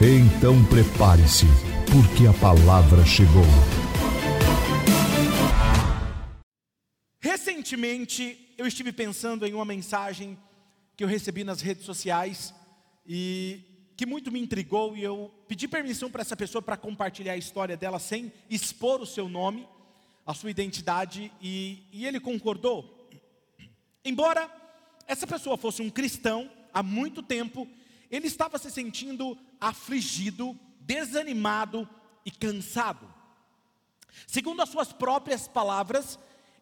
Então prepare-se, porque a palavra chegou. Recentemente eu estive pensando em uma mensagem que eu recebi nas redes sociais e que muito me intrigou e eu pedi permissão para essa pessoa para compartilhar a história dela sem expor o seu nome, a sua identidade e, e ele concordou. Embora essa pessoa fosse um cristão há muito tempo, ele estava se sentindo afligido, desanimado e cansado. Segundo as suas próprias palavras,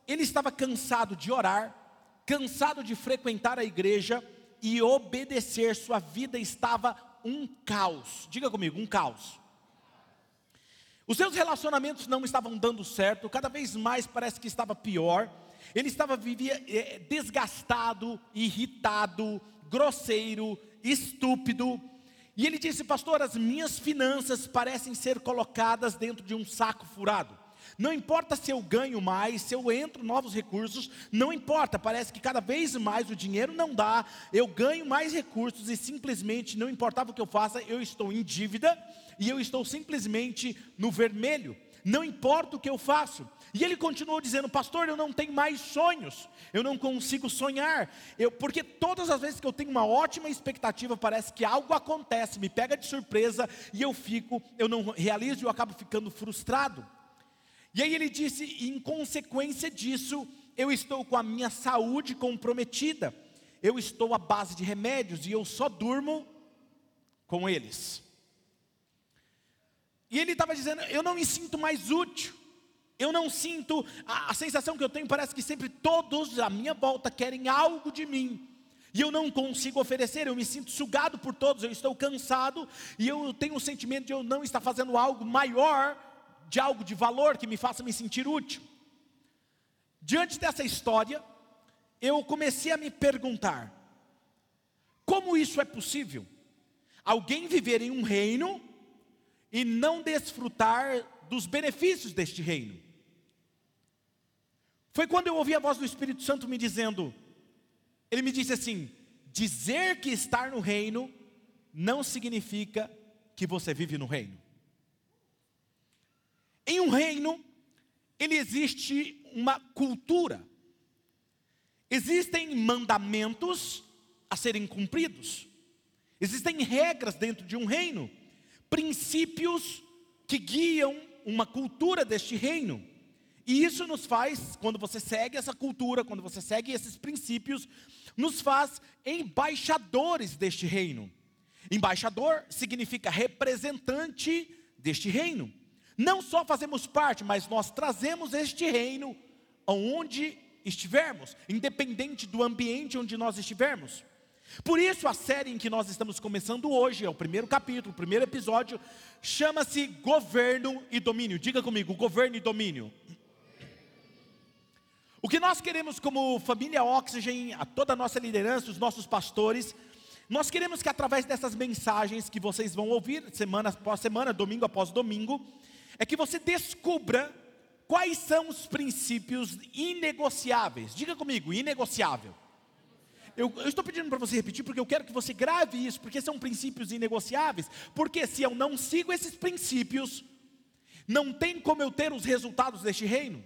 ele estava cansado de orar, cansado de frequentar a igreja e obedecer, sua vida estava um caos. Diga comigo, um caos. Os seus relacionamentos não estavam dando certo, cada vez mais parece que estava pior. Ele estava vivia é, desgastado, irritado, grosseiro, estúpido. E ele disse, pastor, as minhas finanças parecem ser colocadas dentro de um saco furado. Não importa se eu ganho mais, se eu entro novos recursos, não importa, parece que cada vez mais o dinheiro não dá, eu ganho mais recursos e simplesmente, não importava o que eu faça, eu estou em dívida e eu estou simplesmente no vermelho. Não importa o que eu faço, e ele continuou dizendo, pastor, eu não tenho mais sonhos, eu não consigo sonhar, eu, porque todas as vezes que eu tenho uma ótima expectativa, parece que algo acontece, me pega de surpresa e eu fico, eu não realizo e eu acabo ficando frustrado. E aí ele disse, em consequência disso, eu estou com a minha saúde comprometida, eu estou à base de remédios e eu só durmo com eles. E ele estava dizendo, eu não me sinto mais útil. Eu não sinto, a, a, sensação que eu tenho parece que sempre todos à minha volta querem algo de mim. E eu não consigo oferecer, eu me sinto sugado por todos, eu estou cansado e eu tenho o sentimento de eu não estar fazendo algo maior, de algo de valor que me faça me sentir útil. Diante dessa história, eu comecei a me perguntar: como isso é possível? Alguém viver em um reino e não desfrutar dos benefícios deste reino? Foi quando eu ouvi a voz do Espírito Santo me dizendo, ele me disse assim: dizer que estar no reino não significa que você vive no reino. Em um reino, ele existe uma cultura. Existem mandamentos a serem cumpridos. Existem regras dentro de um reino, princípios que guiam uma cultura deste reino. E isso nos faz, quando você segue essa cultura, quando você segue esses princípios, nos faz embaixadores deste reino. Embaixador significa representante deste reino. Não só fazemos parte, mas nós trazemos este reino aonde estivermos, independente do ambiente onde nós estivermos. Por isso a série em que nós estamos começando hoje, é o primeiro capítulo, o primeiro episódio, chama-se Governo e Domínio. Diga comigo, governo e domínio. O que nós queremos como família Oxygen, a toda a nossa liderança, os nossos pastores, nós queremos que através dessas mensagens que vocês vão ouvir semana após semana, domingo após domingo, é que você descubra quais são os princípios inegociáveis. Diga comigo, inegociável. Eu, eu, estou pedindo para você repetir porque eu quero que você grave isso, porque são princípios inegociáveis. Porque se eu não sigo esses princípios, não tem como eu ter os resultados deste reino.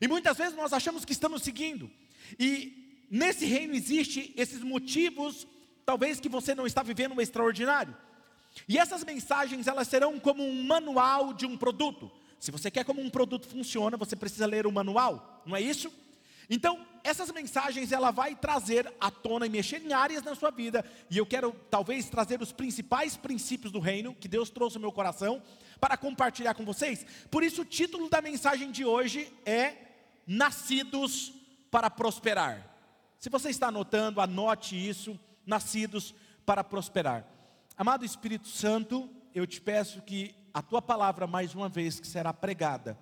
E muitas vezes nós achamos que estamos seguindo. E nesse reino existe esses motivos, talvez que você não está vivendo um extraordinário. E essas mensagens, elas serão como um manual de um produto. Se você quer como um produto funciona, você precisa ler o manual, não é isso? Então, essas mensagens ela vai trazer à tona e mexer em áreas na sua vida, e eu quero talvez trazer os principais princípios do reino que Deus trouxe ao meu coração para compartilhar com vocês. Por isso o título da mensagem de hoje é nascidos para prosperar. Se você está anotando, anote isso, nascidos para prosperar. Amado Espírito Santo, eu te peço que a tua palavra, mais uma vez, que será pregada,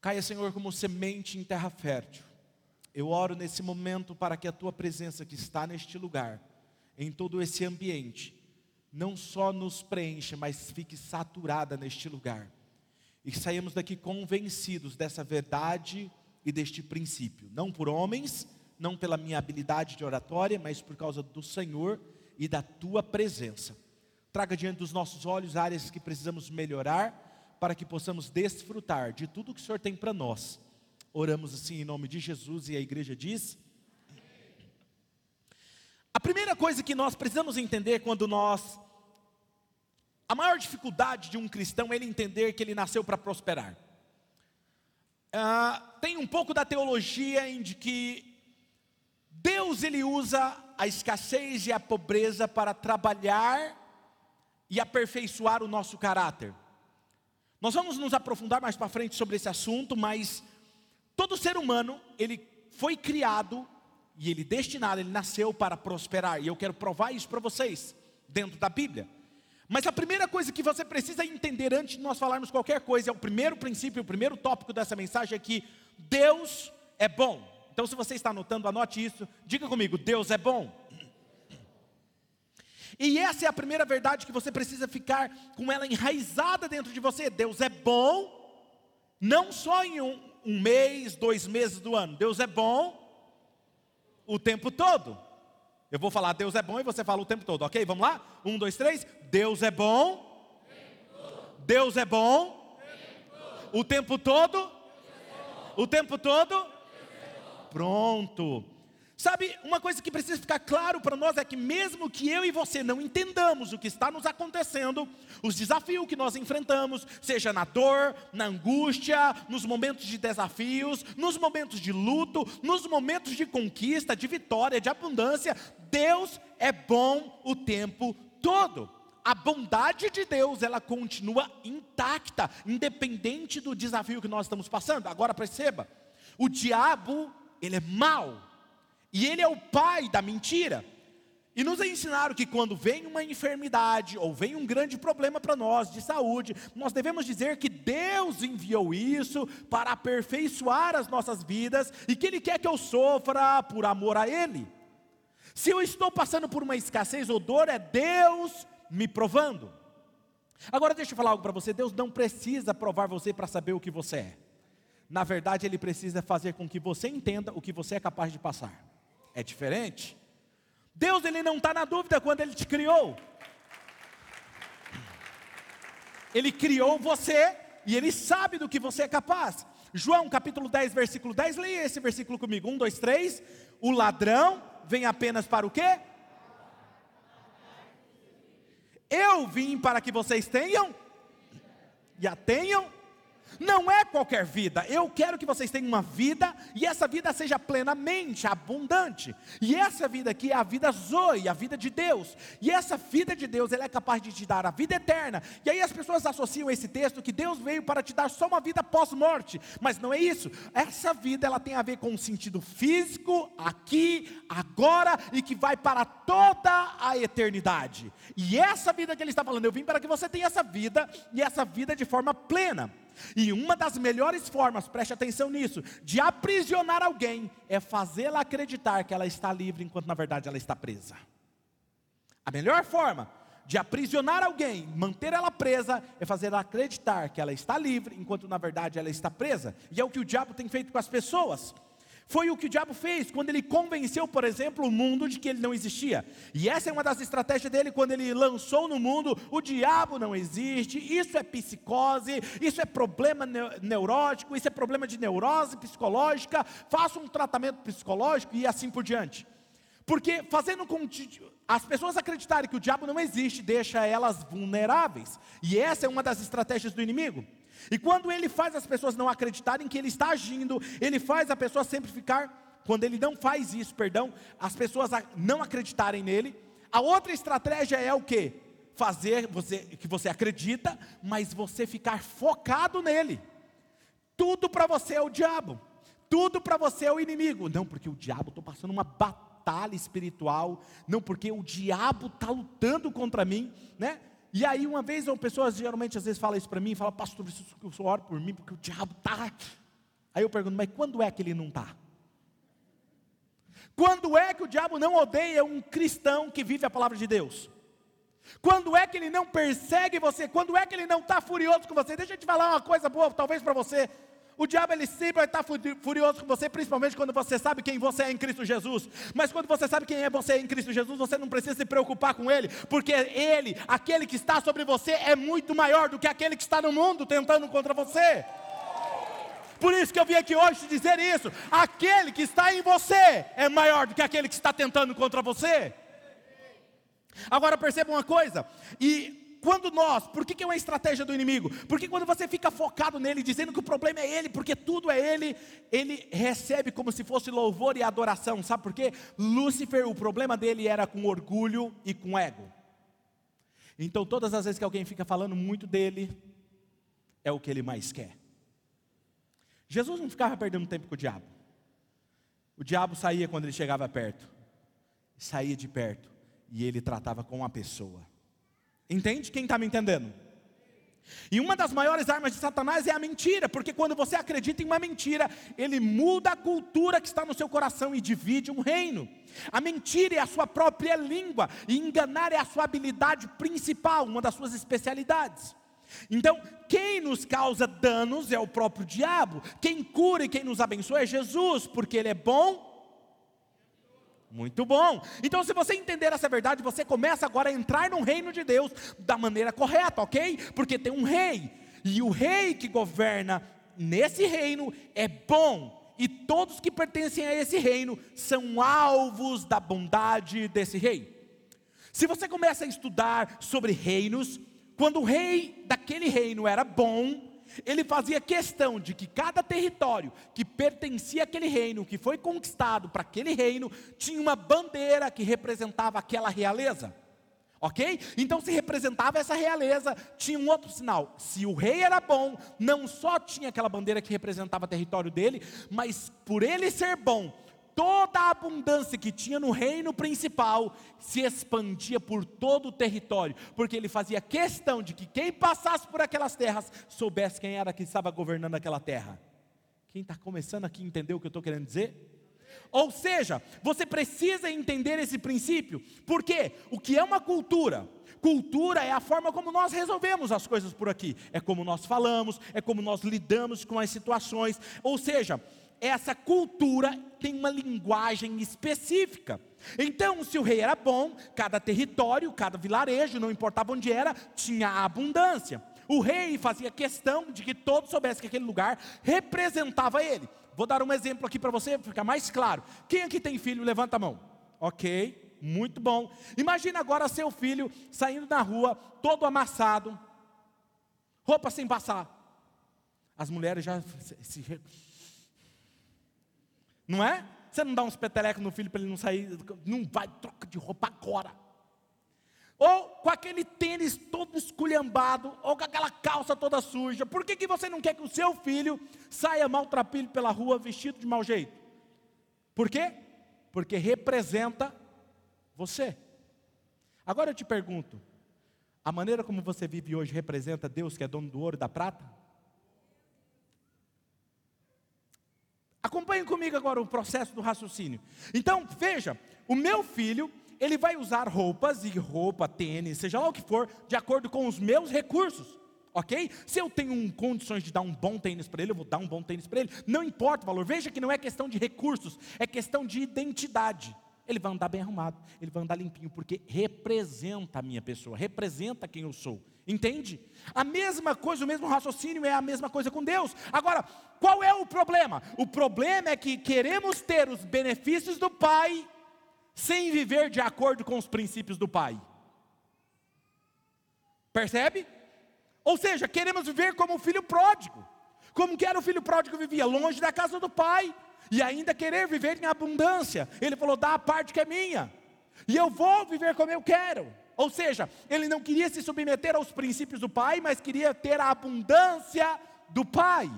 caia, Senhor, como semente em terra fértil. Eu oro nesse momento para que a tua presença que está neste lugar, em todo esse ambiente, não só nos preencha, mas fique saturada neste lugar. E saímos daqui convencidos dessa verdade e deste princípio, não por homens, não pela minha habilidade de oratória, mas por causa do Senhor e da tua presença. Traga diante dos nossos olhos áreas que precisamos melhorar, para que possamos desfrutar de tudo que o Senhor tem para nós. Oramos assim em nome de Jesus e a igreja diz. A primeira coisa que nós precisamos entender quando nós. A maior dificuldade de um cristão é ele entender que ele nasceu para prosperar. Ah, tem um pouco da teologia em de que Deus ele usa a escassez e a pobreza para trabalhar e aperfeiçoar o nosso caráter. Nós vamos nos aprofundar mais para frente sobre esse assunto, mas todo ser humano, ele foi criado e ele destinado, ele nasceu para prosperar. E eu quero provar isso para vocês dentro da Bíblia. Mas a primeira coisa que você precisa entender antes de nós falarmos qualquer coisa, é o primeiro princípio, o primeiro tópico dessa mensagem é que Deus é bom. Então, se você está anotando, anote isso. Diga comigo: Deus é bom. E essa é a primeira verdade que você precisa ficar com ela enraizada dentro de você. Deus é bom, não só em um, um mês, dois meses do ano. Deus é bom o tempo todo. Eu vou falar Deus é bom e você fala o tempo todo, ok? Vamos lá? Um, dois, três. Deus é bom. Deus é bom. O tempo todo. O tempo todo. Pronto. Sabe, uma coisa que precisa ficar claro para nós é que, mesmo que eu e você não entendamos o que está nos acontecendo, os desafios que nós enfrentamos, seja na dor, na angústia, nos momentos de desafios, nos momentos de luto, nos momentos de conquista, de vitória, de abundância, Deus é bom o tempo todo. A bondade de Deus, ela continua intacta, independente do desafio que nós estamos passando. Agora perceba, o diabo ele é mau. E ele é o pai da mentira. E nos ensinaram que quando vem uma enfermidade ou vem um grande problema para nós de saúde, nós devemos dizer que Deus enviou isso para aperfeiçoar as nossas vidas e que Ele quer que eu sofra por amor a Ele. Se eu estou passando por uma escassez ou dor, é Deus me provando. Agora deixa eu falar algo para você: Deus não precisa provar você para saber o que você é. Na verdade, Ele precisa fazer com que você entenda o que você é capaz de passar. É diferente. Deus ele não está na dúvida quando Ele te criou. Ele criou você e Ele sabe do que você é capaz. João capítulo 10, versículo 10, leia esse versículo comigo. Um, dois, três. O ladrão vem apenas para o quê? Eu vim para que vocês tenham e a tenham não é qualquer vida. Eu quero que vocês tenham uma vida e essa vida seja plenamente abundante. E essa vida aqui é a vida Zoe, a vida de Deus. E essa vida de Deus, ela é capaz de te dar a vida eterna. E aí as pessoas associam esse texto que Deus veio para te dar só uma vida pós-morte. Mas não é isso. Essa vida ela tem a ver com um sentido físico, aqui, agora e que vai para toda a eternidade. E essa vida que ele está falando, eu vim para que você tenha essa vida e essa vida de forma plena. E uma das melhores formas, preste atenção nisso, de aprisionar alguém é fazê-la acreditar que ela está livre enquanto na verdade ela está presa. A melhor forma de aprisionar alguém, manter ela presa, é fazer ela acreditar que ela está livre enquanto na verdade ela está presa. E é o que o diabo tem feito com as pessoas. Foi o que o diabo fez quando ele convenceu, por exemplo, o mundo de que ele não existia. E essa é uma das estratégias dele quando ele lançou no mundo: o diabo não existe, isso é psicose, isso é problema neurótico, isso é problema de neurose psicológica, faça um tratamento psicológico e assim por diante. Porque fazendo com que as pessoas acreditarem que o diabo não existe, deixa elas vulneráveis. E essa é uma das estratégias do inimigo. E quando ele faz as pessoas não acreditarem que ele está agindo, ele faz a pessoa sempre ficar, quando ele não faz isso, perdão, as pessoas não acreditarem nele. A outra estratégia é o que? Fazer você, que você acredita, mas você ficar focado nele. Tudo para você é o diabo. Tudo para você é o inimigo. Não, porque o diabo estou passando uma batalha espiritual, não porque o diabo está lutando contra mim, né? E aí uma vez uma pessoa geralmente às vezes fala isso para mim, fala, pastor, eu só oro por mim porque o diabo está. Aí eu pergunto, mas quando é que ele não está? Quando é que o diabo não odeia um cristão que vive a palavra de Deus? Quando é que ele não persegue você? Quando é que ele não está furioso com você? Deixa eu te falar uma coisa boa, talvez para você. O diabo ele sempre vai estar furioso com você, principalmente quando você sabe quem você é em Cristo Jesus. Mas quando você sabe quem é você em Cristo Jesus, você não precisa se preocupar com ele, porque ele, aquele que está sobre você, é muito maior do que aquele que está no mundo tentando contra você. Por isso que eu vim aqui hoje te dizer isso. Aquele que está em você é maior do que aquele que está tentando contra você. Agora perceba uma coisa, e quando nós, por que, que é uma estratégia do inimigo? Porque quando você fica focado nele, dizendo que o problema é ele, porque tudo é ele, ele recebe como se fosse louvor e adoração, sabe por quê? Lúcifer, o problema dele era com orgulho e com ego. Então, todas as vezes que alguém fica falando muito dele, é o que ele mais quer. Jesus não ficava perdendo tempo com o diabo. O diabo saía quando ele chegava perto, saía de perto e ele tratava com a pessoa. Entende? Quem está me entendendo? E uma das maiores armas de Satanás é a mentira, porque quando você acredita em uma mentira, ele muda a cultura que está no seu coração e divide um reino. A mentira é a sua própria língua, e enganar é a sua habilidade principal, uma das suas especialidades. Então, quem nos causa danos é o próprio diabo, quem cura e quem nos abençoa é Jesus, porque Ele é bom. Muito bom. Então, se você entender essa verdade, você começa agora a entrar no reino de Deus da maneira correta, ok? Porque tem um rei, e o rei que governa nesse reino é bom, e todos que pertencem a esse reino são alvos da bondade desse rei. Se você começa a estudar sobre reinos, quando o rei daquele reino era bom, ele fazia questão de que cada território que pertencia àquele reino, que foi conquistado para aquele reino, tinha uma bandeira que representava aquela realeza. Ok? Então, se representava essa realeza, tinha um outro sinal. Se o rei era bom, não só tinha aquela bandeira que representava o território dele, mas por ele ser bom, toda a abundância que tinha no reino principal se expandia por todo o território, porque ele fazia questão de que quem passasse por aquelas terras soubesse quem era que estava governando aquela terra. Quem está começando aqui a entender o que eu estou querendo dizer? Ou seja, você precisa entender esse princípio, porque o que é uma cultura? Cultura é a forma como nós resolvemos as coisas por aqui, é como nós falamos, é como nós lidamos com as situações, ou seja, essa cultura tem uma linguagem específica. Então, se o rei era bom, cada território, cada vilarejo, não importava onde era, tinha abundância. O rei fazia questão de que todos soubessem que aquele lugar representava ele. Vou dar um exemplo aqui para você ficar mais claro. Quem aqui tem filho, levanta a mão. Ok, muito bom. Imagina agora seu filho saindo na rua, todo amassado, roupa sem passar. As mulheres já se não é? Você não dá uns petelecos no filho para ele não sair, não vai, troca de roupa agora. Ou com aquele tênis todo esculhambado, ou com aquela calça toda suja. Por que, que você não quer que o seu filho saia maltrapilho pela rua vestido de mau jeito? Por quê? Porque representa você. Agora eu te pergunto: a maneira como você vive hoje representa Deus que é dono do ouro e da prata? Acompanhe comigo agora o processo do raciocínio. Então, veja, o meu filho, ele vai usar roupas e roupa, tênis, seja lá o que for, de acordo com os meus recursos. Ok? Se eu tenho um, condições de dar um bom tênis para ele, eu vou dar um bom tênis para ele. Não importa o valor. Veja que não é questão de recursos, é questão de identidade. Ele vai andar bem arrumado, ele vai andar limpinho, porque representa a minha pessoa, representa quem eu sou. Entende? A mesma coisa, o mesmo raciocínio é a mesma coisa com Deus. Agora, qual é o problema? O problema é que queremos ter os benefícios do Pai sem viver de acordo com os princípios do Pai. Percebe? Ou seja, queremos viver como o filho pródigo. Como que era o filho pródigo vivia? Longe da casa do pai. E ainda querer viver em abundância. Ele falou: dá a parte que é minha. E eu vou viver como eu quero. Ou seja, ele não queria se submeter aos princípios do pai, mas queria ter a abundância do pai.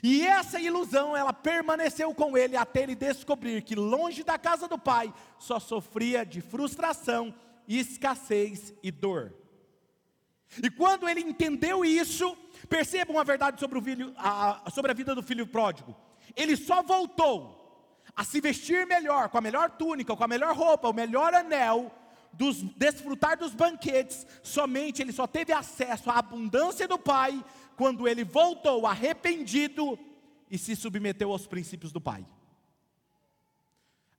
E essa ilusão, ela permaneceu com ele até ele descobrir que longe da casa do pai só sofria de frustração, escassez e dor. E quando ele entendeu isso, percebam a verdade sobre, filho, a, sobre a vida do filho pródigo. Ele só voltou a se vestir melhor, com a melhor túnica, com a melhor roupa, o melhor anel, dos, desfrutar dos banquetes, somente ele só teve acesso à abundância do Pai quando ele voltou arrependido e se submeteu aos princípios do Pai.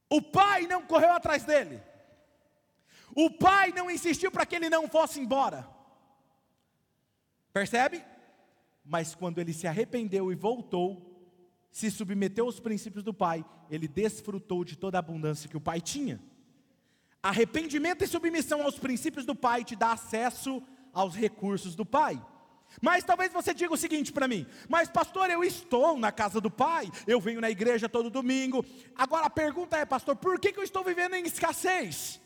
O Pai não correu atrás dele, o Pai não insistiu para que ele não fosse embora, percebe? Mas quando ele se arrependeu e voltou, se submeteu aos princípios do Pai, ele desfrutou de toda a abundância que o Pai tinha. Arrependimento e submissão aos princípios do Pai te dá acesso aos recursos do Pai. Mas talvez você diga o seguinte para mim: Mas, pastor, eu estou na casa do Pai, eu venho na igreja todo domingo. Agora a pergunta é, pastor, por que, que eu estou vivendo em escassez?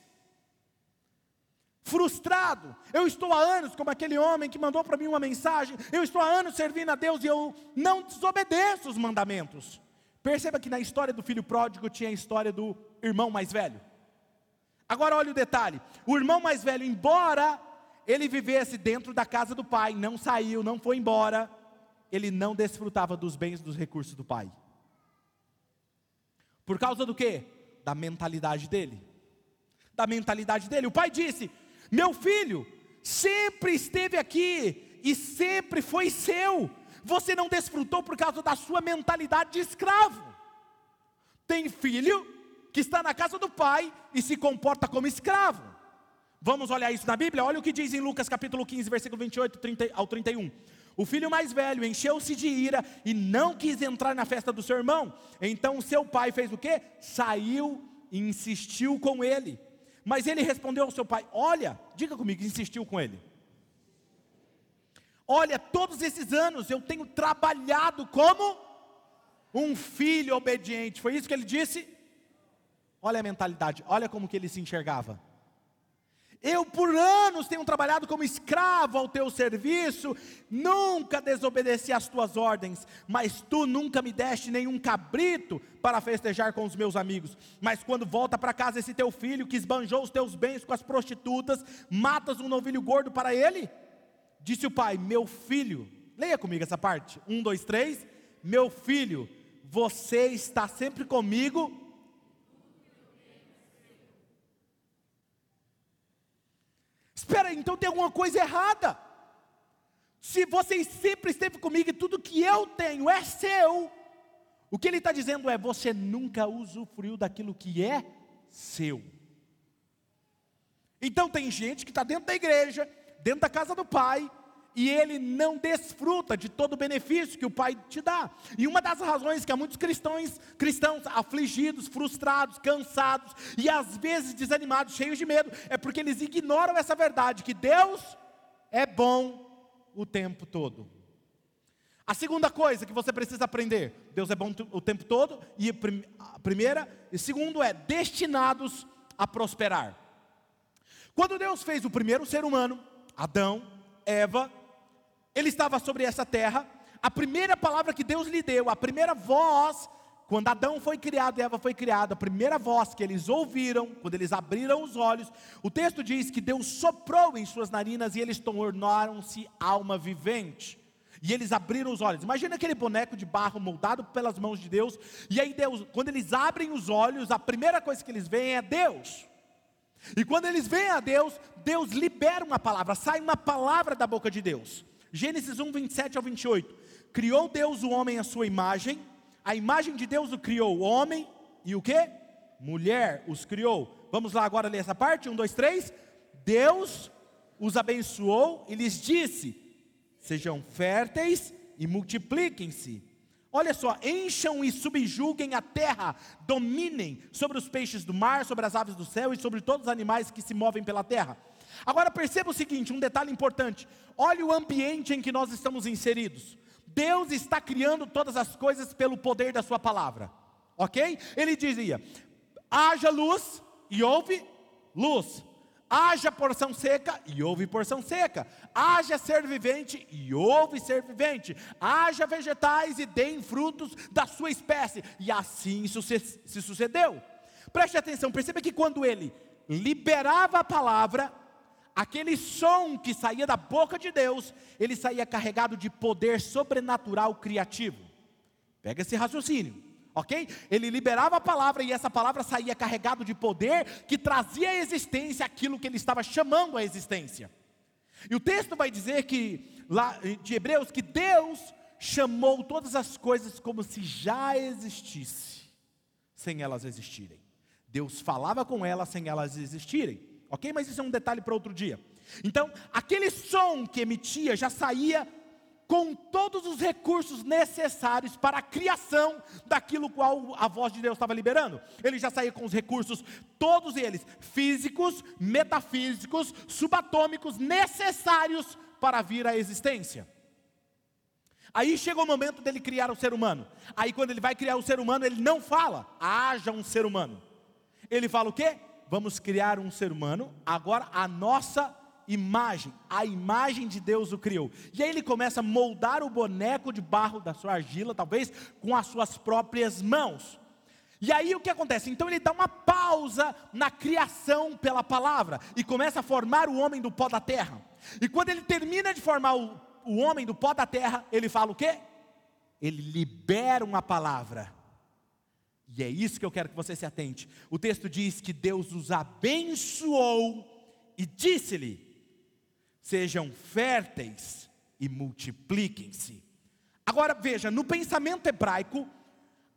Frustrado, eu estou há anos, como aquele homem que mandou para mim uma mensagem, eu estou há anos servindo a Deus e eu não desobedeço os mandamentos. Perceba que na história do filho pródigo tinha a história do irmão mais velho. Agora olha o detalhe: o irmão mais velho, embora ele vivesse dentro da casa do pai, não saiu, não foi embora, ele não desfrutava dos bens, dos recursos do pai. Por causa do quê? Da mentalidade dele. Da mentalidade dele. O pai disse: Meu filho sempre esteve aqui e sempre foi seu. Você não desfrutou por causa da sua mentalidade de escravo. Tem filho que está na casa do pai e se comporta como escravo. Vamos olhar isso na Bíblia? Olha o que diz em Lucas capítulo 15, versículo 28 30, ao 31. O filho mais velho encheu-se de ira e não quis entrar na festa do seu irmão. Então seu pai fez o quê? Saiu e insistiu com ele. Mas ele respondeu ao seu pai: Olha, diga comigo, insistiu com ele. Olha, todos esses anos eu tenho trabalhado como um filho obediente. Foi isso que ele disse? Olha a mentalidade, olha como que ele se enxergava. Eu por anos tenho trabalhado como escravo ao teu serviço, nunca desobedeci às tuas ordens, mas tu nunca me deste nenhum cabrito para festejar com os meus amigos. Mas quando volta para casa esse teu filho que esbanjou os teus bens com as prostitutas, matas um novilho gordo para ele? Disse o pai: Meu filho, leia comigo essa parte. Um, dois, três. Meu filho, você está sempre comigo Espera aí, então tem alguma coisa errada. Se você sempre esteve comigo e tudo que eu tenho é seu, o que ele está dizendo é: você nunca usufruiu daquilo que é seu. Então tem gente que está dentro da igreja, dentro da casa do pai, e ele não desfruta de todo o benefício que o Pai te dá. E uma das razões que há muitos cristãos, cristãos afligidos, frustrados, cansados e às vezes desanimados, cheios de medo, é porque eles ignoram essa verdade que Deus é bom o tempo todo. A segunda coisa que você precisa aprender, Deus é bom o tempo todo, e a primeira, e segundo é destinados a prosperar. Quando Deus fez o primeiro ser humano, Adão, Eva, ele estava sobre essa terra. A primeira palavra que Deus lhe deu, a primeira voz, quando Adão foi criado e Eva foi criada, a primeira voz que eles ouviram, quando eles abriram os olhos, o texto diz que Deus soprou em suas narinas e eles tornaram-se alma vivente. E eles abriram os olhos. Imagina aquele boneco de barro moldado pelas mãos de Deus. E aí Deus, quando eles abrem os olhos, a primeira coisa que eles veem é Deus. E quando eles veem a Deus, Deus libera uma palavra, sai uma palavra da boca de Deus. Gênesis 1, 27 ao 28. Criou Deus o homem à sua imagem, a imagem de Deus o criou, o homem e o que? Mulher os criou. Vamos lá agora ler essa parte? Um, dois, três. Deus os abençoou e lhes disse: Sejam férteis e multipliquem-se. Olha só, encham e subjuguem a terra, dominem sobre os peixes do mar, sobre as aves do céu e sobre todos os animais que se movem pela terra. Agora perceba o seguinte, um detalhe importante. Olhe o ambiente em que nós estamos inseridos. Deus está criando todas as coisas pelo poder da sua palavra. OK? Ele dizia: "Haja luz e houve luz. Haja porção seca e houve porção seca. Haja ser vivente e houve ser vivente. Haja vegetais e deem frutos da sua espécie. E assim se sucedeu. Preste atenção, perceba que quando ele liberava a palavra, aquele som que saía da boca de Deus, ele saía carregado de poder sobrenatural criativo. Pega esse raciocínio ok? Ele liberava a palavra e essa palavra saía carregado de poder que trazia à existência aquilo que ele estava chamando à existência. E o texto vai dizer que, lá de Hebreus, que Deus chamou todas as coisas como se já existisse, sem elas existirem. Deus falava com elas sem elas existirem, ok? Mas isso é um detalhe para outro dia. Então, aquele som que emitia já saía com todos os recursos necessários para a criação daquilo qual a voz de Deus estava liberando. Ele já saía com os recursos, todos eles, físicos, metafísicos, subatômicos, necessários para vir à existência. Aí chega o momento dele criar o ser humano. Aí quando ele vai criar o ser humano, ele não fala, haja um ser humano. Ele fala o quê? Vamos criar um ser humano, agora a nossa imagem, a imagem de Deus o criou. E aí ele começa a moldar o boneco de barro da sua argila, talvez com as suas próprias mãos. E aí o que acontece? Então ele dá uma pausa na criação pela palavra e começa a formar o homem do pó da terra. E quando ele termina de formar o, o homem do pó da terra, ele fala o quê? Ele libera uma palavra. E é isso que eu quero que você se atente. O texto diz que Deus os abençoou e disse-lhe: sejam férteis e multipliquem-se. Agora veja, no pensamento hebraico,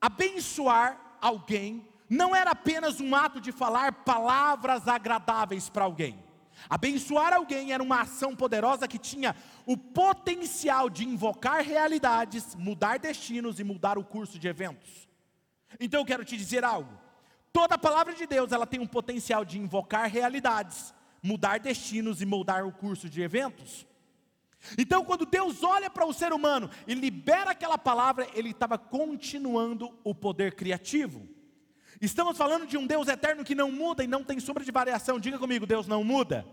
abençoar alguém não era apenas um ato de falar palavras agradáveis para alguém. Abençoar alguém era uma ação poderosa que tinha o potencial de invocar realidades, mudar destinos e mudar o curso de eventos. Então eu quero te dizer algo. Toda palavra de Deus, ela tem um potencial de invocar realidades, mudar destinos e moldar o curso de eventos. Então, quando Deus olha para o ser humano e libera aquela palavra, Ele estava continuando o poder criativo. Estamos falando de um Deus eterno que não muda e não tem sombra de variação. Diga comigo, Deus não muda.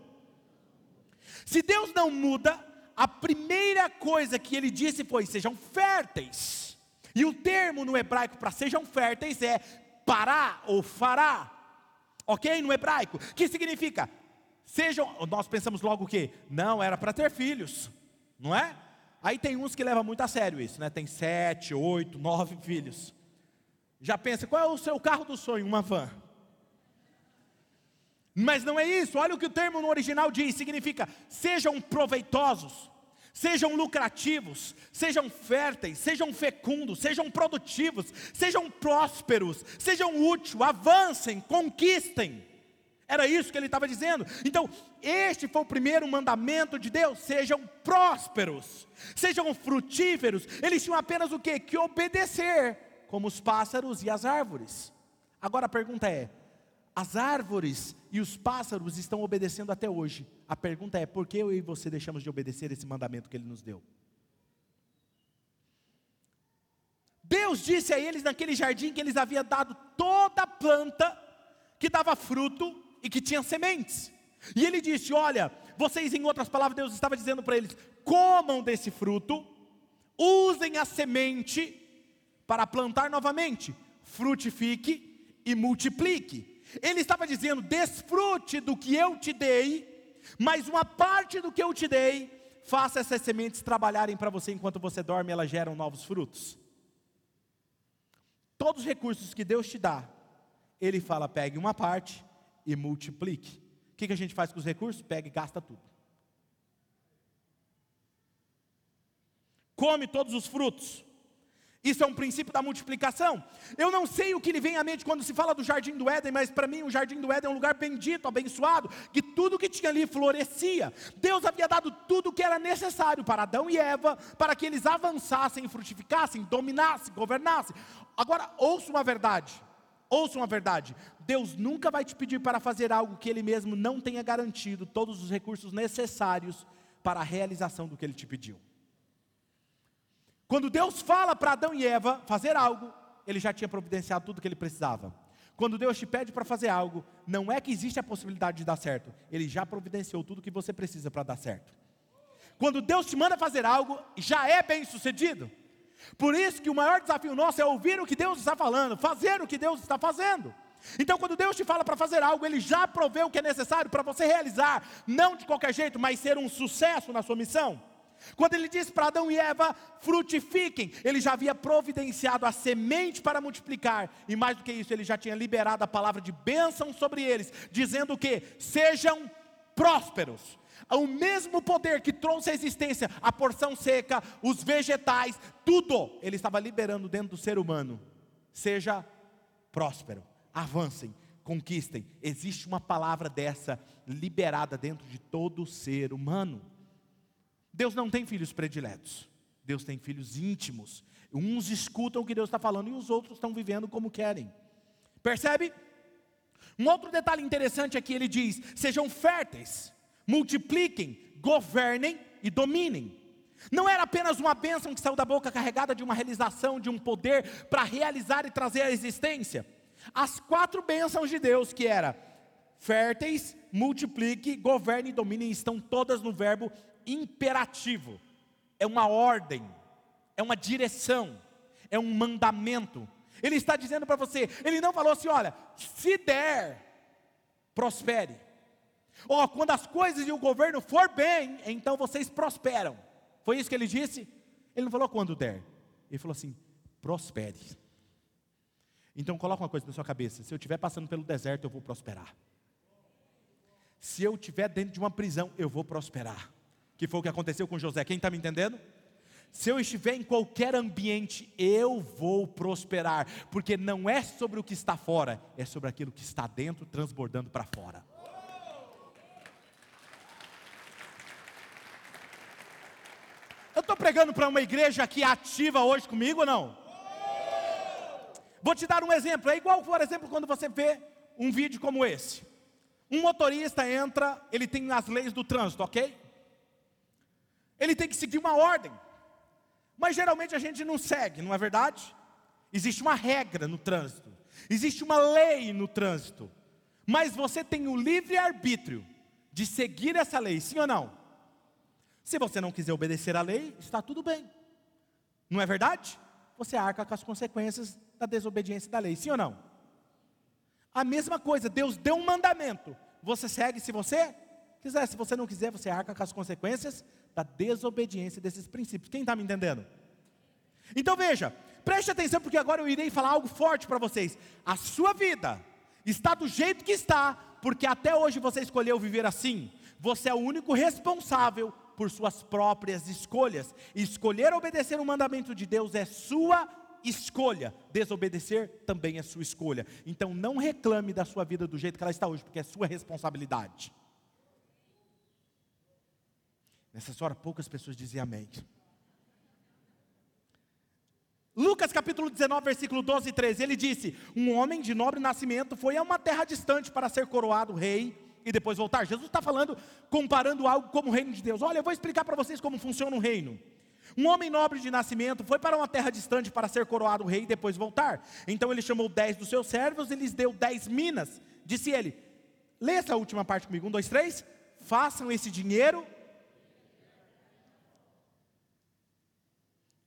Se Deus não muda, a primeira coisa que Ele disse foi: sejam férteis. E o termo no hebraico para sejam férteis é pará ou fará. Ok? No hebraico, que significa Sejam, nós pensamos logo o quê? Não, era para ter filhos, não é? Aí tem uns que levam muito a sério isso, né? Tem sete, oito, nove filhos. Já pensa, qual é o seu carro do sonho? Uma van. Mas não é isso, olha o que o termo no original diz: significa sejam proveitosos, sejam lucrativos, sejam férteis, sejam fecundos, sejam produtivos, sejam prósperos, sejam úteis, avancem, conquistem. Era isso que ele estava dizendo. Então, este foi o primeiro mandamento de Deus: sejam prósperos, sejam frutíferos. Eles tinham apenas o que? Que obedecer, como os pássaros e as árvores. Agora a pergunta é: as árvores e os pássaros estão obedecendo até hoje. A pergunta é: por que eu e você deixamos de obedecer esse mandamento que ele nos deu? Deus disse a eles naquele jardim que eles haviam dado toda planta que dava fruto e que tinha sementes. E ele disse: Olha, vocês, em outras palavras, Deus estava dizendo para eles: comam desse fruto, usem a semente para plantar novamente, frutifique e multiplique. Ele estava dizendo: desfrute do que eu te dei, mas uma parte do que eu te dei, faça essas sementes trabalharem para você enquanto você dorme, elas geram novos frutos. Todos os recursos que Deus te dá, Ele fala: pegue uma parte e multiplique. O que, a gente faz com os recursos? Pega e gasta tudo. Come todos os frutos. Isso é um princípio da multiplicação. Eu não sei o que lhe vem à mente quando se fala do jardim do Éden, mas para mim o jardim do Éden é um lugar bendito, abençoado, que tudo que tinha ali florescia. Deus havia dado tudo o que era necessário para Adão e Eva, para que eles avançassem, frutificassem, dominassem, governassem. Agora, ouça uma verdade. Ouça uma verdade: Deus nunca vai te pedir para fazer algo que Ele mesmo não tenha garantido todos os recursos necessários para a realização do que Ele te pediu. Quando Deus fala para Adão e Eva fazer algo, Ele já tinha providenciado tudo o que ele precisava. Quando Deus te pede para fazer algo, não é que existe a possibilidade de dar certo, Ele já providenciou tudo que você precisa para dar certo. Quando Deus te manda fazer algo, já é bem sucedido. Por isso que o maior desafio nosso é ouvir o que Deus está falando, fazer o que Deus está fazendo. Então, quando Deus te fala para fazer algo, Ele já proveu o que é necessário para você realizar, não de qualquer jeito, mas ser um sucesso na sua missão. Quando ele disse para Adão e Eva, frutifiquem, ele já havia providenciado a semente para multiplicar, e mais do que isso, ele já tinha liberado a palavra de bênção sobre eles, dizendo que sejam prósperos. O mesmo poder que trouxe à existência a porção seca, os vegetais, tudo, ele estava liberando dentro do ser humano. Seja próspero, avancem, conquistem. Existe uma palavra dessa liberada dentro de todo ser humano. Deus não tem filhos prediletos, Deus tem filhos íntimos. Uns escutam o que Deus está falando e os outros estão vivendo como querem. Percebe? Um outro detalhe interessante aqui, ele diz: sejam férteis, multipliquem, governem e dominem. Não era apenas uma bênção que saiu da boca carregada de uma realização, de um poder para realizar e trazer à existência. As quatro bênçãos de Deus, que era férteis, multiplique, governe e domine, estão todas no verbo imperativo, é uma ordem, é uma direção, é um mandamento. Ele está dizendo para você, ele não falou assim: olha, se der, prospere. Ó, oh, quando as coisas e o governo for bem, então vocês prosperam. Foi isso que ele disse? Ele não falou quando der. Ele falou assim: prospere. Então coloca uma coisa na sua cabeça: se eu estiver passando pelo deserto, eu vou prosperar. Se eu estiver dentro de uma prisão, eu vou prosperar que foi o que aconteceu com José. Quem está me entendendo? Se eu estiver em qualquer ambiente, eu vou prosperar, porque não é sobre o que está fora, é sobre aquilo que está dentro, transbordando para fora. Eu estou pregando para uma igreja aqui ativa hoje comigo ou não? Vou te dar um exemplo. É igual, por exemplo, quando você vê um vídeo como esse. Um motorista entra, ele tem as leis do trânsito, ok? Ele tem que seguir uma ordem. Mas geralmente a gente não segue, não é verdade? Existe uma regra no trânsito, existe uma lei no trânsito, mas você tem o livre arbítrio de seguir essa lei, sim ou não? Se você não quiser obedecer à lei, está tudo bem, não é verdade? Você arca com as consequências da desobediência da lei, sim ou não? A mesma coisa, Deus deu um mandamento, você segue se você quiser, se você não quiser, você arca com as consequências da desobediência desses princípios. Quem está me entendendo? Então veja, preste atenção, porque agora eu irei falar algo forte para vocês. A sua vida está do jeito que está, porque até hoje você escolheu viver assim. Você é o único responsável por suas próprias escolhas. escolher obedecer o mandamento de Deus é sua escolha. Desobedecer também é sua escolha. Então não reclame da sua vida do jeito que ela está hoje, porque é sua responsabilidade. Nessas horas, poucas pessoas dizem amém. Lucas capítulo 19, versículo 12 e 13, ele disse: Um homem de nobre nascimento foi a uma terra distante para ser coroado rei e depois voltar. Jesus está falando, comparando algo como o reino de Deus. Olha, eu vou explicar para vocês como funciona o reino. Um homem nobre de nascimento foi para uma terra distante para ser coroado rei e depois voltar. Então ele chamou dez dos seus servos e lhes deu dez minas. Disse ele: Lê essa última parte comigo, um, dois, três. Façam esse dinheiro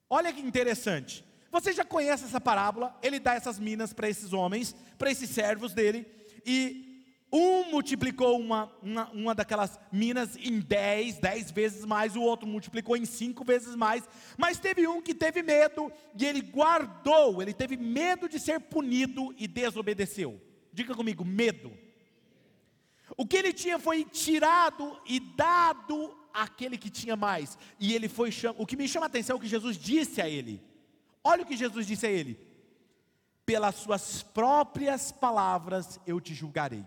Olha que interessante. Você já conhece essa parábola? Ele dá essas minas para esses homens, para esses servos dele, e um multiplicou uma, uma, uma daquelas minas em dez, dez vezes mais, o outro multiplicou em cinco vezes mais, mas teve um que teve medo e ele guardou, ele teve medo de ser punido e desobedeceu. Diga comigo, medo. O que ele tinha foi tirado e dado aquele que tinha mais. E ele foi o que me chama a atenção é o que Jesus disse a ele. Olha o que Jesus disse a ele: pelas suas próprias palavras eu te julgarei.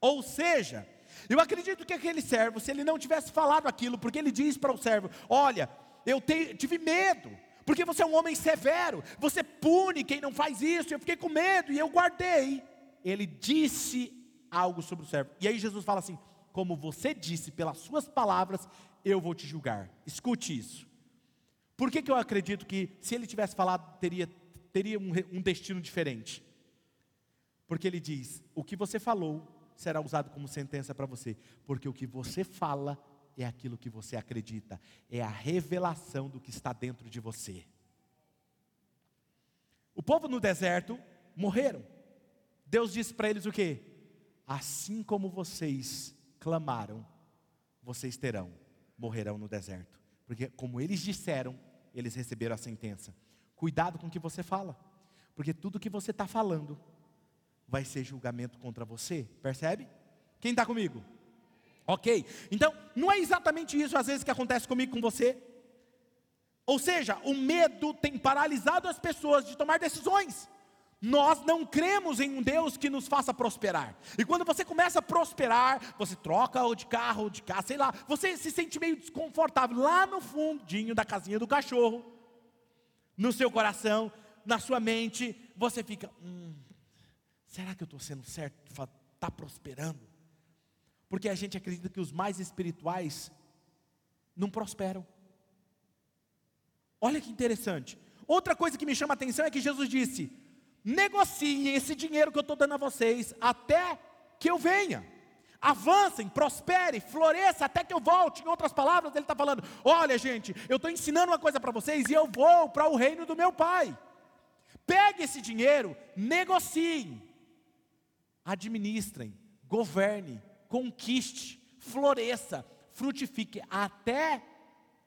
Ou seja, eu acredito que aquele servo, se ele não tivesse falado aquilo, porque ele diz para o servo: Olha, eu te, tive medo, porque você é um homem severo, você pune quem não faz isso, eu fiquei com medo e eu guardei. Ele disse algo sobre o servo. E aí Jesus fala assim: como você disse, pelas suas palavras, eu vou te julgar. Escute isso. Por que, que eu acredito que, se ele tivesse falado, teria, teria um, um destino diferente? Porque ele diz: o que você falou será usado como sentença para você, porque o que você fala é aquilo que você acredita, é a revelação do que está dentro de você. O povo no deserto morreram. Deus disse para eles o que? Assim como vocês clamaram, vocês terão, morrerão no deserto. Porque, como eles disseram, eles receberam a sentença. Cuidado com o que você fala, porque tudo que você está falando vai ser julgamento contra você, percebe? Quem está comigo? Ok, então não é exatamente isso às vezes que acontece comigo com você. Ou seja, o medo tem paralisado as pessoas de tomar decisões. Nós não cremos em um Deus que nos faça prosperar. E quando você começa a prosperar, você troca ou de carro, ou de casa, sei lá, você se sente meio desconfortável lá no fundinho da casinha do cachorro, no seu coração, na sua mente, você fica, hum, será que eu estou sendo certo? Está prosperando? Porque a gente acredita que os mais espirituais não prosperam. Olha que interessante. Outra coisa que me chama a atenção é que Jesus disse: negociem esse dinheiro que eu estou dando a vocês até que eu venha. Avancem, prospere, floresça até que eu volte. Em outras palavras, ele está falando: olha, gente, eu estou ensinando uma coisa para vocês e eu vou para o reino do meu pai. Pegue esse dinheiro, negociem, administrem, governe, conquiste, floresça, frutifique até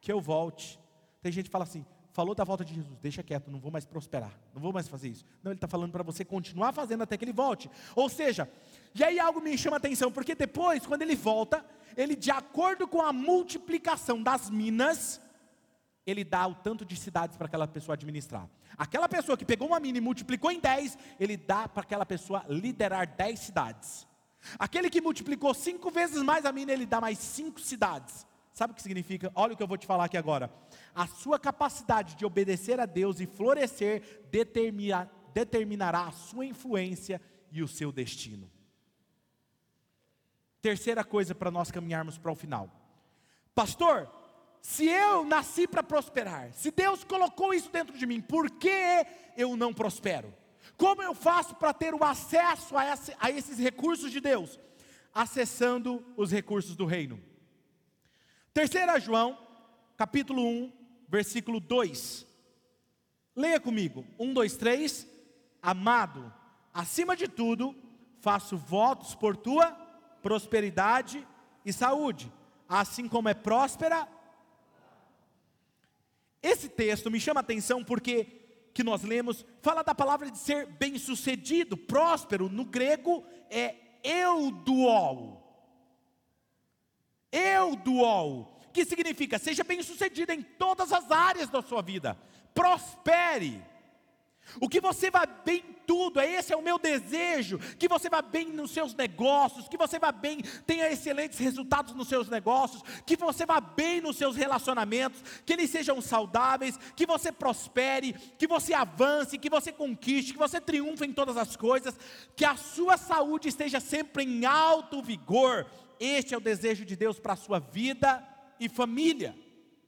que eu volte. Tem gente que fala assim: falou da volta de Jesus, deixa quieto, não vou mais prosperar, não vou mais fazer isso. Não, ele está falando para você continuar fazendo até que ele volte. Ou seja, e aí algo me chama a atenção, porque depois, quando ele volta, ele, de acordo com a multiplicação das minas, ele dá o tanto de cidades para aquela pessoa administrar. Aquela pessoa que pegou uma mina e multiplicou em 10, ele dá para aquela pessoa liderar 10 cidades. Aquele que multiplicou cinco vezes mais a mina, ele dá mais cinco cidades. Sabe o que significa? Olha o que eu vou te falar aqui agora. A sua capacidade de obedecer a Deus e florescer determina, determinará a sua influência e o seu destino. Terceira coisa para nós caminharmos para o final. Pastor, se eu nasci para prosperar, se Deus colocou isso dentro de mim, por que eu não prospero? Como eu faço para ter o acesso a, esse, a esses recursos de Deus? Acessando os recursos do reino. Terceira João, capítulo 1, versículo 2. Leia comigo. 1, 2, 3. Amado, acima de tudo, faço votos por tua prosperidade e saúde, assim como é próspera. Esse texto me chama a atenção porque que nós lemos fala da palavra de ser bem-sucedido, próspero, no grego é euduol. Euduol, que significa seja bem-sucedido em todas as áreas da sua vida, prospere. O que você vai bem em tudo, é esse é o meu desejo, que você vá bem nos seus negócios, que você vá bem, tenha excelentes resultados nos seus negócios, que você vá bem nos seus relacionamentos, que eles sejam saudáveis, que você prospere, que você avance, que você conquiste, que você triunfe em todas as coisas, que a sua saúde esteja sempre em alto vigor, este é o desejo de Deus para a sua vida e família.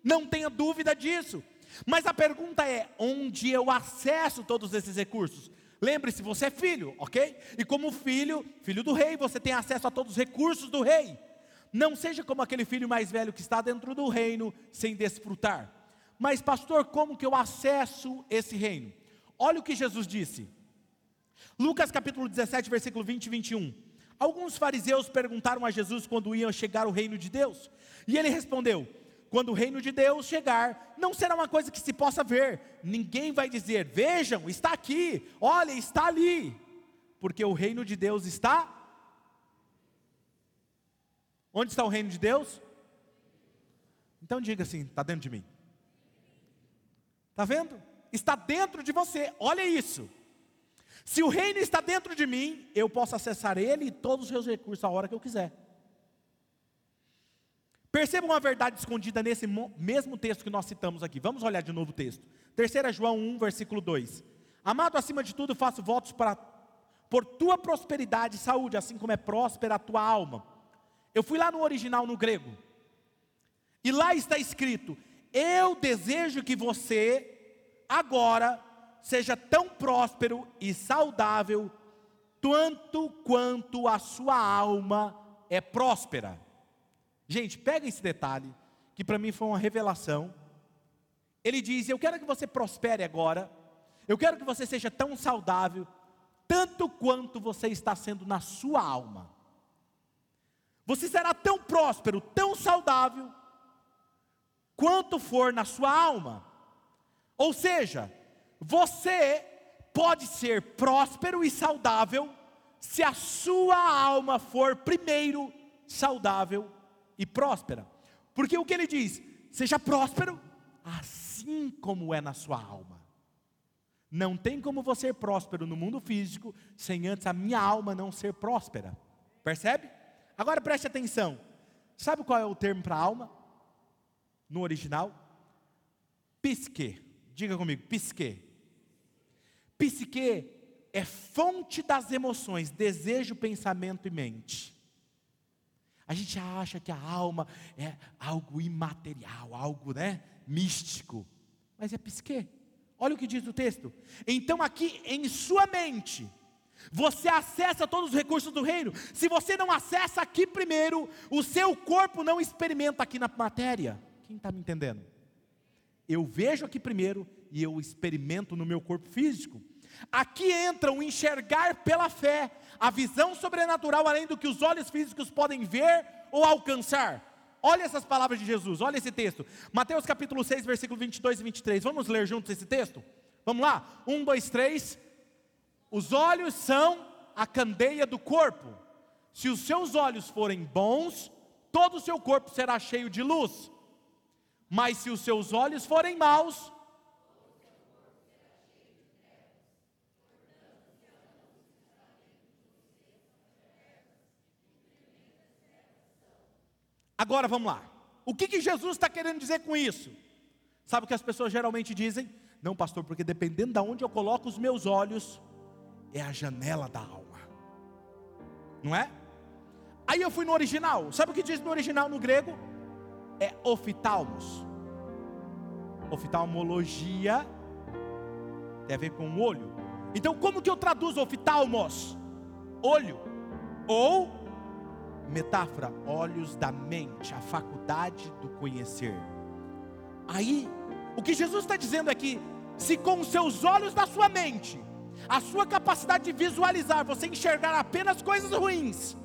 Não tenha dúvida disso. Mas a pergunta é: onde eu acesso todos esses recursos? Lembre-se, você é filho, ok? E como filho, filho do rei, você tem acesso a todos os recursos do rei. Não seja como aquele filho mais velho que está dentro do reino sem desfrutar. Mas, pastor, como que eu acesso esse reino? Olha o que Jesus disse. Lucas capítulo 17, versículo 20 e 21. Alguns fariseus perguntaram a Jesus quando iam chegar o reino de Deus, e ele respondeu: Quando o reino de Deus chegar, não será uma coisa que se possa ver, ninguém vai dizer: Vejam, está aqui, olha, está ali, porque o reino de Deus está. Onde está o reino de Deus? Então diga assim: está dentro de mim. Está vendo? Está dentro de você, olha isso. Se o reino está dentro de mim, eu posso acessar ele e todos os seus recursos a hora que eu quiser. Perceba uma verdade escondida nesse mesmo texto que nós citamos aqui. Vamos olhar de novo o texto. 3 João 1, versículo 2. Amado, acima de tudo, faço votos para, por tua prosperidade e saúde, assim como é próspera a tua alma. Eu fui lá no original, no grego. E lá está escrito: Eu desejo que você, agora, seja tão próspero e saudável tanto quanto a sua alma é próspera. Gente, pega esse detalhe, que para mim foi uma revelação. Ele diz: Eu quero que você prospere agora, eu quero que você seja tão saudável, tanto quanto você está sendo na sua alma. Você será tão próspero, tão saudável, quanto for na sua alma. Ou seja, você pode ser próspero e saudável se a sua alma for primeiro saudável e próspera. Porque o que ele diz? Seja próspero assim como é na sua alma. Não tem como você ser próspero no mundo físico sem antes a minha alma não ser próspera. Percebe? Agora preste atenção. Sabe qual é o termo para alma? No original? Pisque. Diga comigo, pisque. Psique é fonte das emoções, desejo, pensamento e mente. A gente acha que a alma é algo imaterial, algo né, místico, mas é psique. Olha o que diz o texto. Então, aqui em sua mente, você acessa todos os recursos do reino. Se você não acessa aqui primeiro, o seu corpo não experimenta aqui na matéria. Quem está me entendendo? Eu vejo aqui primeiro e eu experimento no meu corpo físico. Aqui entra o enxergar pela fé, a visão sobrenatural além do que os olhos físicos podem ver ou alcançar. Olha essas palavras de Jesus, olha esse texto. Mateus capítulo 6, versículo 22 e 23. Vamos ler juntos esse texto? Vamos lá? Um, dois, três. Os olhos são a candeia do corpo. Se os seus olhos forem bons, todo o seu corpo será cheio de luz. Mas se os seus olhos forem maus, Agora vamos lá. O que, que Jesus está querendo dizer com isso? Sabe o que as pessoas geralmente dizem? Não, pastor, porque dependendo de onde eu coloco os meus olhos, é a janela da alma. Não é? Aí eu fui no original. Sabe o que diz no original no grego? É oftalmos. Oftalmologia tem a ver com o olho. Então, como que eu traduzo oftalmos? Olho. Ou Metáfora, olhos da mente, a faculdade do conhecer. Aí, o que Jesus está dizendo que, se com os seus olhos da sua mente, a sua capacidade de visualizar, você enxergar apenas coisas ruins,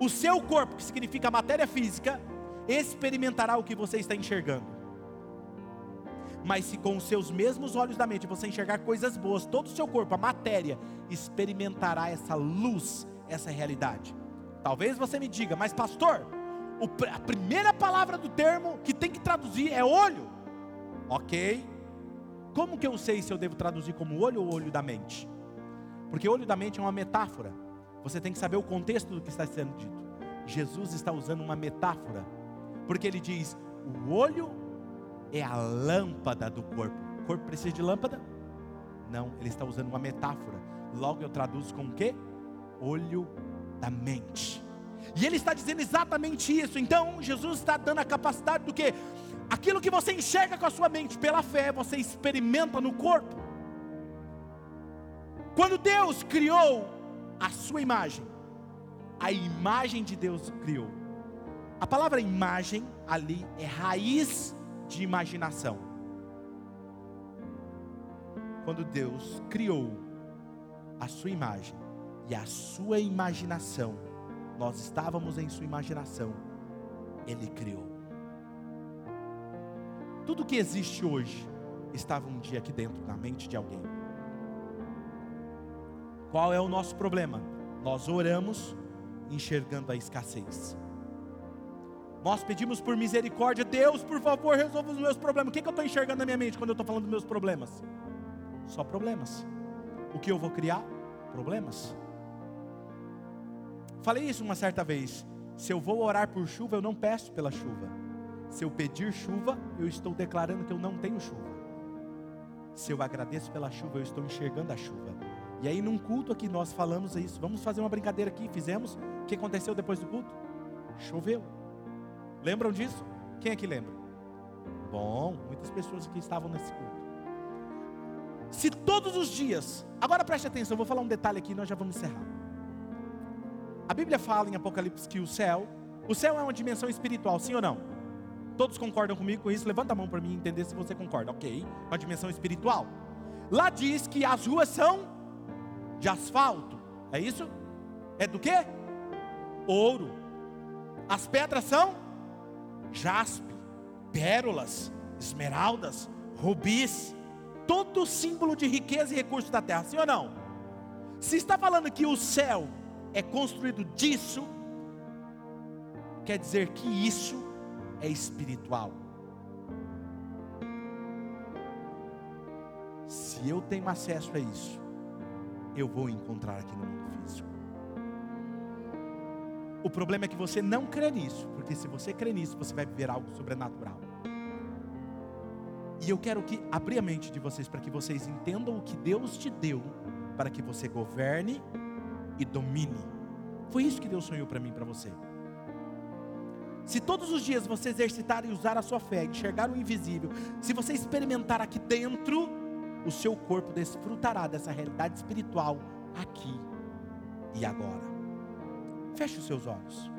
o seu corpo, que significa matéria física, experimentará o que você está enxergando. Mas se com os seus mesmos olhos da mente você enxergar coisas boas, todo o seu corpo, a matéria, experimentará essa luz, essa realidade. Talvez você me diga, mas pastor, a primeira palavra do termo que tem que traduzir é olho. Ok. Como que eu sei se eu devo traduzir como olho ou olho da mente? Porque olho da mente é uma metáfora. Você tem que saber o contexto do que está sendo dito. Jesus está usando uma metáfora, porque ele diz: o olho é a lâmpada do corpo. O corpo precisa de lâmpada? Não, ele está usando uma metáfora. Logo eu traduzo com o? Olho da mente. E ele está dizendo exatamente isso. Então, Jesus está dando a capacidade do que? Aquilo que você enxerga com a sua mente pela fé, você experimenta no corpo. Quando Deus criou a sua imagem, a imagem de Deus criou. A palavra imagem ali é raiz de imaginação. Quando Deus criou a sua imagem, e a sua imaginação, nós estávamos em sua imaginação, Ele criou. Tudo que existe hoje estava um dia aqui dentro, na mente de alguém. Qual é o nosso problema? Nós oramos enxergando a escassez. Nós pedimos por misericórdia, Deus, por favor, resolva os meus problemas. O que, que eu estou enxergando na minha mente quando eu estou falando dos meus problemas? Só problemas. O que eu vou criar? Problemas. Falei isso uma certa vez. Se eu vou orar por chuva, eu não peço pela chuva. Se eu pedir chuva, eu estou declarando que eu não tenho chuva. Se eu agradeço pela chuva, eu estou enxergando a chuva. E aí, num culto aqui, nós falamos isso. Vamos fazer uma brincadeira aqui. Fizemos. O que aconteceu depois do culto? Choveu. Lembram disso? Quem aqui lembra? Bom, muitas pessoas aqui estavam nesse culto. Se todos os dias, agora preste atenção, eu vou falar um detalhe aqui e nós já vamos encerrar. A Bíblia fala em Apocalipse que o céu, o céu é uma dimensão espiritual, sim ou não? Todos concordam comigo com isso? Levanta a mão para mim entender se você concorda. Ok, uma dimensão espiritual. Lá diz que as ruas são de asfalto. É isso? É do que? Ouro. As pedras são jaspe, pérolas, esmeraldas, rubis. Todo símbolo de riqueza e recursos da terra, sim ou não? Se está falando que o céu é construído disso, quer dizer que isso é espiritual. Se eu tenho acesso a isso, eu vou encontrar aqui no mundo físico. O problema é que você não crê nisso, porque se você crê nisso, você vai viver algo sobrenatural. E eu quero que abrir a mente de vocês para que vocês entendam o que Deus te deu para que você governe e domine. Foi isso que Deus sonhou para mim e para você. Se todos os dias você exercitar e usar a sua fé, enxergar o invisível, se você experimentar aqui dentro, o seu corpo desfrutará dessa realidade espiritual aqui e agora. Feche os seus olhos.